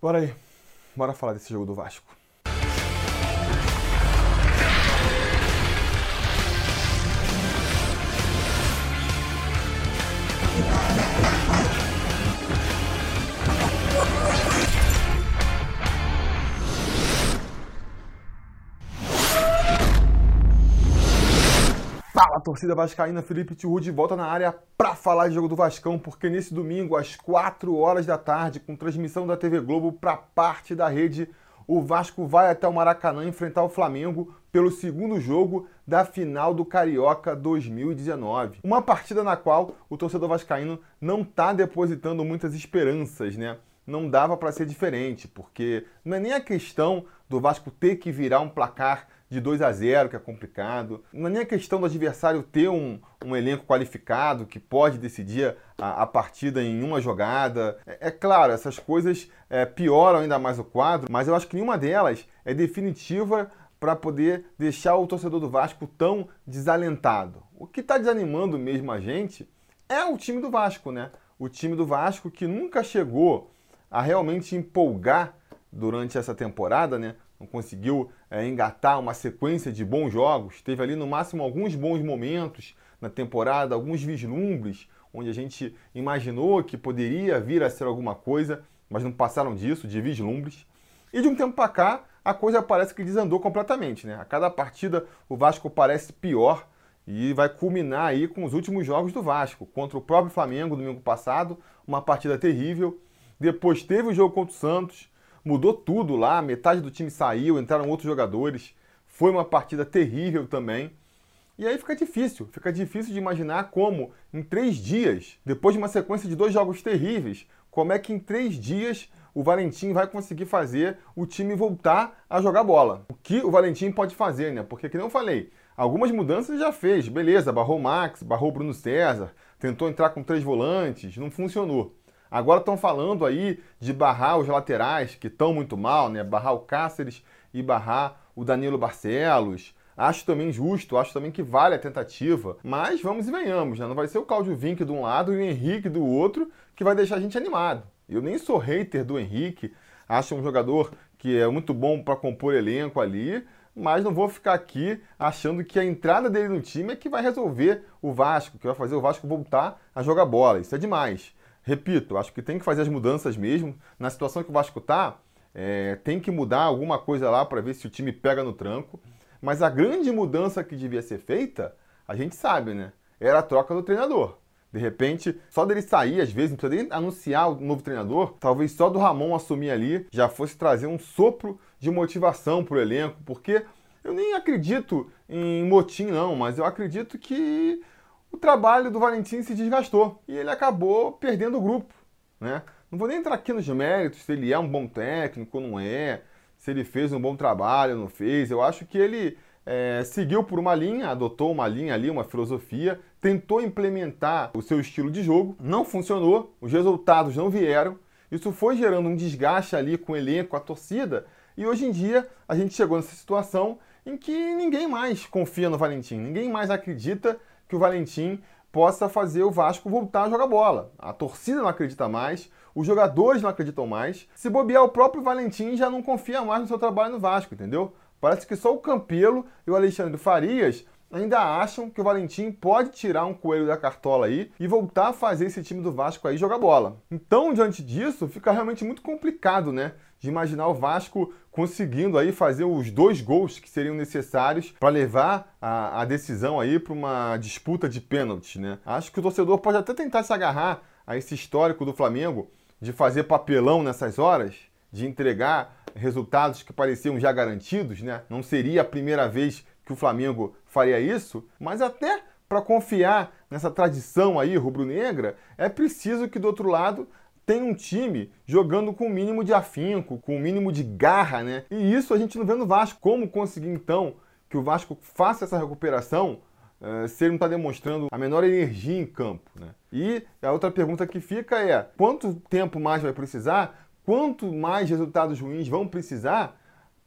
Bora aí, bora falar desse jogo do Vasco. Fala, torcida vascaína, Felipe Tiru de volta na área para falar de jogo do Vascão, porque nesse domingo, às 4 horas da tarde, com transmissão da TV Globo para parte da rede, o Vasco vai até o Maracanã enfrentar o Flamengo pelo segundo jogo da final do Carioca 2019. Uma partida na qual o torcedor vascaíno não está depositando muitas esperanças, né? Não dava para ser diferente, porque não é nem a questão do Vasco ter que virar um placar de 2 a 0, que é complicado. Não é nem a questão do adversário ter um, um elenco qualificado que pode decidir a, a partida em uma jogada. É, é claro, essas coisas é, pioram ainda mais o quadro, mas eu acho que nenhuma delas é definitiva para poder deixar o torcedor do Vasco tão desalentado. O que está desanimando mesmo a gente é o time do Vasco, né? O time do Vasco que nunca chegou a realmente empolgar durante essa temporada, né? Não conseguiu é, engatar uma sequência de bons jogos. Teve ali no máximo alguns bons momentos na temporada, alguns vislumbres, onde a gente imaginou que poderia vir a ser alguma coisa, mas não passaram disso, de vislumbres. E de um tempo para cá, a coisa parece que desandou completamente. Né? A cada partida o Vasco parece pior e vai culminar aí com os últimos jogos do Vasco. Contra o próprio Flamengo domingo passado, uma partida terrível. Depois teve o jogo contra o Santos, mudou tudo lá, metade do time saiu, entraram outros jogadores. Foi uma partida terrível também. E aí fica difícil, fica difícil de imaginar como em três dias, depois de uma sequência de dois jogos terríveis, como é que em três dias o Valentim vai conseguir fazer o time voltar a jogar bola. O que o Valentim pode fazer, né? Porque, como eu falei, algumas mudanças já fez, beleza, barrou o Max, barrou o Bruno César, tentou entrar com três volantes, não funcionou. Agora estão falando aí de barrar os laterais, que estão muito mal, né? Barrar o Cáceres e barrar o Danilo Barcelos. Acho também justo, acho também que vale a tentativa. Mas vamos e venhamos, né? Não vai ser o Claudio Vinck de um lado e o Henrique do outro que vai deixar a gente animado. Eu nem sou hater do Henrique, acho um jogador que é muito bom para compor elenco ali, mas não vou ficar aqui achando que a entrada dele no time é que vai resolver o Vasco, que vai fazer o Vasco voltar a jogar bola. Isso é demais. Repito, acho que tem que fazer as mudanças mesmo. Na situação que o Vasco está, é, tem que mudar alguma coisa lá para ver se o time pega no tranco. Mas a grande mudança que devia ser feita, a gente sabe, né? Era a troca do treinador. De repente, só dele sair, às vezes, não precisa nem anunciar o novo treinador, talvez só do Ramon assumir ali já fosse trazer um sopro de motivação para o elenco, porque eu nem acredito em motim, não, mas eu acredito que o trabalho do Valentim se desgastou e ele acabou perdendo o grupo. Né? Não vou nem entrar aqui nos méritos, se ele é um bom técnico ou não é, se ele fez um bom trabalho ou não fez. Eu acho que ele é, seguiu por uma linha, adotou uma linha ali, uma filosofia, tentou implementar o seu estilo de jogo, não funcionou, os resultados não vieram. Isso foi gerando um desgaste ali com o elenco, com a torcida, e hoje em dia a gente chegou nessa situação em que ninguém mais confia no Valentim, ninguém mais acredita que o Valentim possa fazer o Vasco voltar a jogar bola. A torcida não acredita mais, os jogadores não acreditam mais. Se bobear, o próprio Valentim já não confia mais no seu trabalho no Vasco, entendeu? Parece que só o Campelo e o Alexandre Farias ainda acham que o Valentim pode tirar um coelho da cartola aí e voltar a fazer esse time do Vasco aí jogar bola. Então, diante disso, fica realmente muito complicado, né? De imaginar o Vasco conseguindo aí fazer os dois gols que seriam necessários para levar a, a, decisão aí para uma disputa de pênaltis, né? Acho que o torcedor pode até tentar se agarrar a esse histórico do Flamengo de fazer papelão nessas horas, de entregar resultados que pareciam já garantidos, né? Não seria a primeira vez que o Flamengo faria isso, mas até para confiar nessa tradição aí rubro-negra, é preciso que do outro lado tenha um time jogando com o mínimo de afinco, com o mínimo de garra, né? E isso a gente não vê no Vasco. Como conseguir então que o Vasco faça essa recuperação uh, se ele não está demonstrando a menor energia em campo, né? E a outra pergunta que fica é: quanto tempo mais vai precisar? Quanto mais resultados ruins vão precisar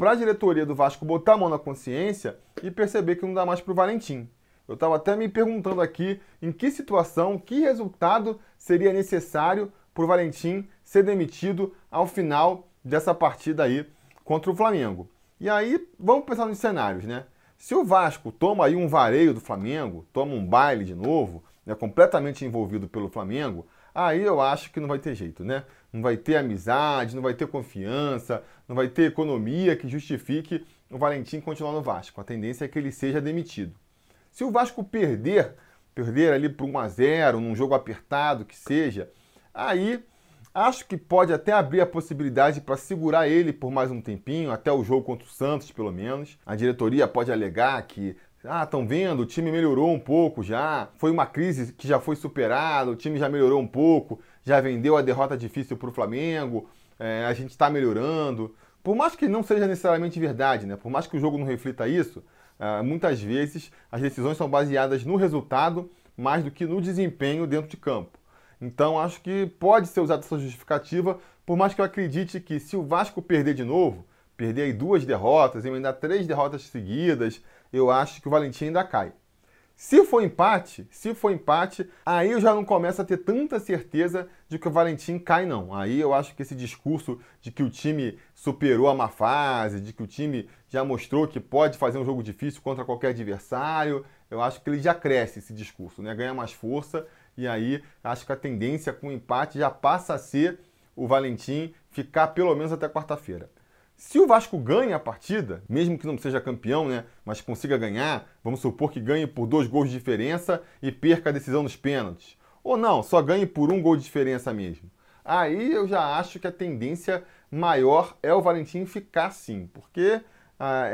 para a diretoria do Vasco botar a mão na consciência e perceber que não dá mais para o Valentim. Eu estava até me perguntando aqui em que situação, que resultado seria necessário para o Valentim ser demitido ao final dessa partida aí contra o Flamengo. E aí, vamos pensar nos cenários, né? Se o Vasco toma aí um vareio do Flamengo, toma um baile de novo, né, completamente envolvido pelo Flamengo, aí eu acho que não vai ter jeito, né? Não vai ter amizade, não vai ter confiança, não vai ter economia que justifique o Valentim continuar no Vasco. A tendência é que ele seja demitido. Se o Vasco perder, perder ali por 1 a 0 num jogo apertado que seja, aí acho que pode até abrir a possibilidade para segurar ele por mais um tempinho, até o jogo contra o Santos, pelo menos. A diretoria pode alegar que ah, estão vendo, o time melhorou um pouco já. Foi uma crise que já foi superada, o time já melhorou um pouco, já vendeu a derrota difícil para o Flamengo, é, a gente está melhorando. Por mais que não seja necessariamente verdade, né? por mais que o jogo não reflita isso, é, muitas vezes as decisões são baseadas no resultado mais do que no desempenho dentro de campo. Então acho que pode ser usada essa justificativa, por mais que eu acredite que se o Vasco perder de novo, perder aí duas derrotas, emendar três derrotas seguidas, eu acho que o Valentim ainda cai. Se for empate, se for empate, aí eu já não começo a ter tanta certeza de que o Valentim cai, não. Aí eu acho que esse discurso de que o time superou a má fase, de que o time já mostrou que pode fazer um jogo difícil contra qualquer adversário, eu acho que ele já cresce esse discurso, né? Ganha mais força e aí acho que a tendência com o empate já passa a ser o Valentim ficar pelo menos até quarta-feira. Se o Vasco ganha a partida, mesmo que não seja campeão, né, mas consiga ganhar, vamos supor que ganhe por dois gols de diferença e perca a decisão nos pênaltis. Ou não, só ganhe por um gol de diferença mesmo. Aí eu já acho que a tendência maior é o Valentim ficar sim, porque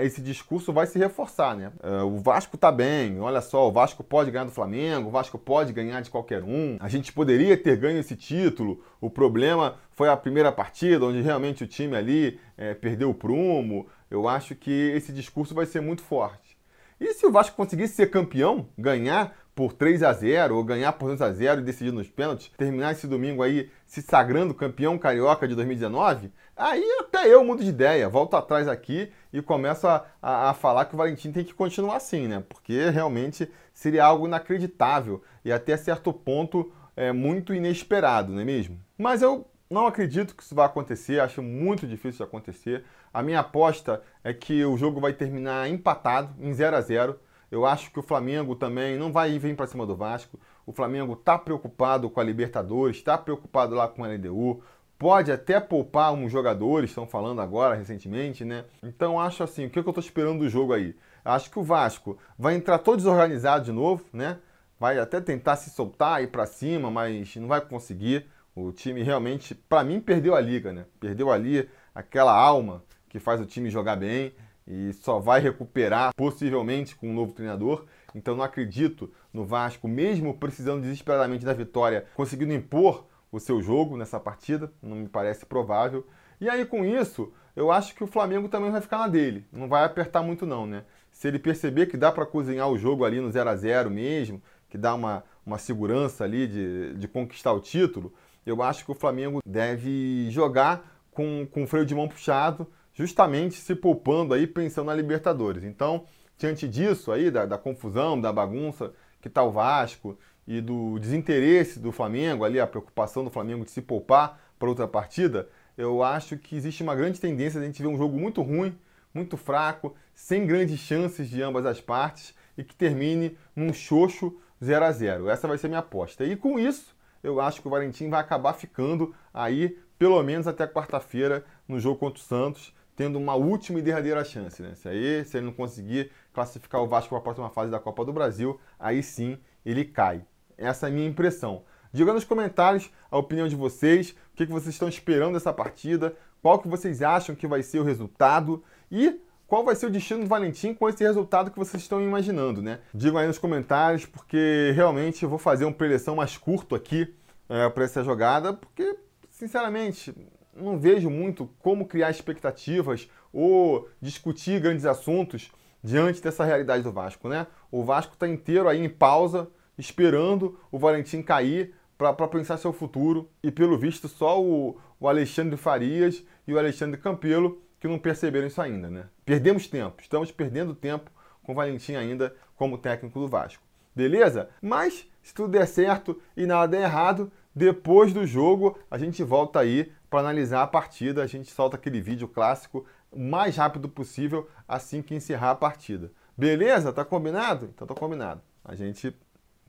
esse discurso vai se reforçar, né? Ah, o Vasco tá bem, olha só, o Vasco pode ganhar do Flamengo, o Vasco pode ganhar de qualquer um. A gente poderia ter ganho esse título. O problema foi a primeira partida, onde realmente o time ali é, perdeu o prumo. Eu acho que esse discurso vai ser muito forte. E se o Vasco conseguisse ser campeão, ganhar por 3 a 0 ou ganhar por 2 a 0 e decidir nos pênaltis, terminar esse domingo aí se sagrando campeão carioca de 2019, aí até eu mudo de ideia, volto atrás aqui e começo a, a, a, falar que o Valentim tem que continuar assim, né? Porque realmente seria algo inacreditável e até certo ponto é, muito inesperado, não é mesmo? Mas eu não acredito que isso vai acontecer, acho muito difícil de acontecer. A minha aposta é que o jogo vai terminar empatado, em 0 a 0 eu acho que o Flamengo também não vai vir para cima do Vasco. O Flamengo está preocupado com a Libertadores, está preocupado lá com a LDU. Pode até poupar uns jogadores, estão falando agora recentemente, né? Então acho assim, o que, eu estou esperando do jogo aí? Acho que o Vasco vai entrar todo desorganizado de novo, né? Vai até tentar se soltar, ir para cima, mas não vai conseguir. O time realmente, para mim, perdeu a liga, né? Perdeu ali aquela alma que faz o time jogar bem e só vai recuperar possivelmente com um novo treinador. Então não acredito no Vasco, mesmo precisando desesperadamente da vitória, conseguindo impor o seu jogo nessa partida, não me parece provável. E aí com isso, eu acho que o Flamengo também vai ficar na dele, não vai apertar muito não, né? Se ele perceber que dá para cozinhar o jogo ali no 0 a 0 mesmo, que dá uma, uma segurança ali de, de conquistar o título, eu acho que o Flamengo deve jogar com, com freio de mão puxado, justamente se poupando aí, pensando na Libertadores. Então, diante disso aí, da, da confusão, da bagunça que está o Vasco e do desinteresse do Flamengo, ali a preocupação do Flamengo de se poupar para outra partida, eu acho que existe uma grande tendência de a gente ver um jogo muito ruim, muito fraco, sem grandes chances de ambas as partes e que termine num xoxo 0 a 0 Essa vai ser minha aposta. E com isso, eu acho que o Valentim vai acabar ficando aí pelo menos até quarta-feira no jogo contra o Santos tendo uma última e derradeira chance. Né? Se, aí, se ele não conseguir classificar o Vasco para a próxima fase da Copa do Brasil, aí sim ele cai. Essa é a minha impressão. Diga nos comentários a opinião de vocês, o que vocês estão esperando dessa partida, qual que vocês acham que vai ser o resultado e qual vai ser o destino do Valentim com esse resultado que vocês estão imaginando, né? Digam aí nos comentários, porque realmente eu vou fazer um preleção mais curto aqui é, para essa jogada, porque, sinceramente, não vejo muito como criar expectativas ou discutir grandes assuntos diante dessa realidade do Vasco, né? O Vasco está inteiro aí em pausa, esperando o Valentim cair para pensar seu futuro e pelo visto só o, o Alexandre Farias e o Alexandre Campelo que não perceberam isso ainda, né? Perdemos tempo, estamos perdendo tempo com o Valentim ainda como técnico do Vasco. Beleza? Mas se tudo der certo e nada der errado, depois do jogo, a gente volta aí para analisar a partida. A gente solta aquele vídeo clássico o mais rápido possível assim que encerrar a partida. Beleza? Tá combinado? Então tá combinado. A gente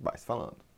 vai se falando.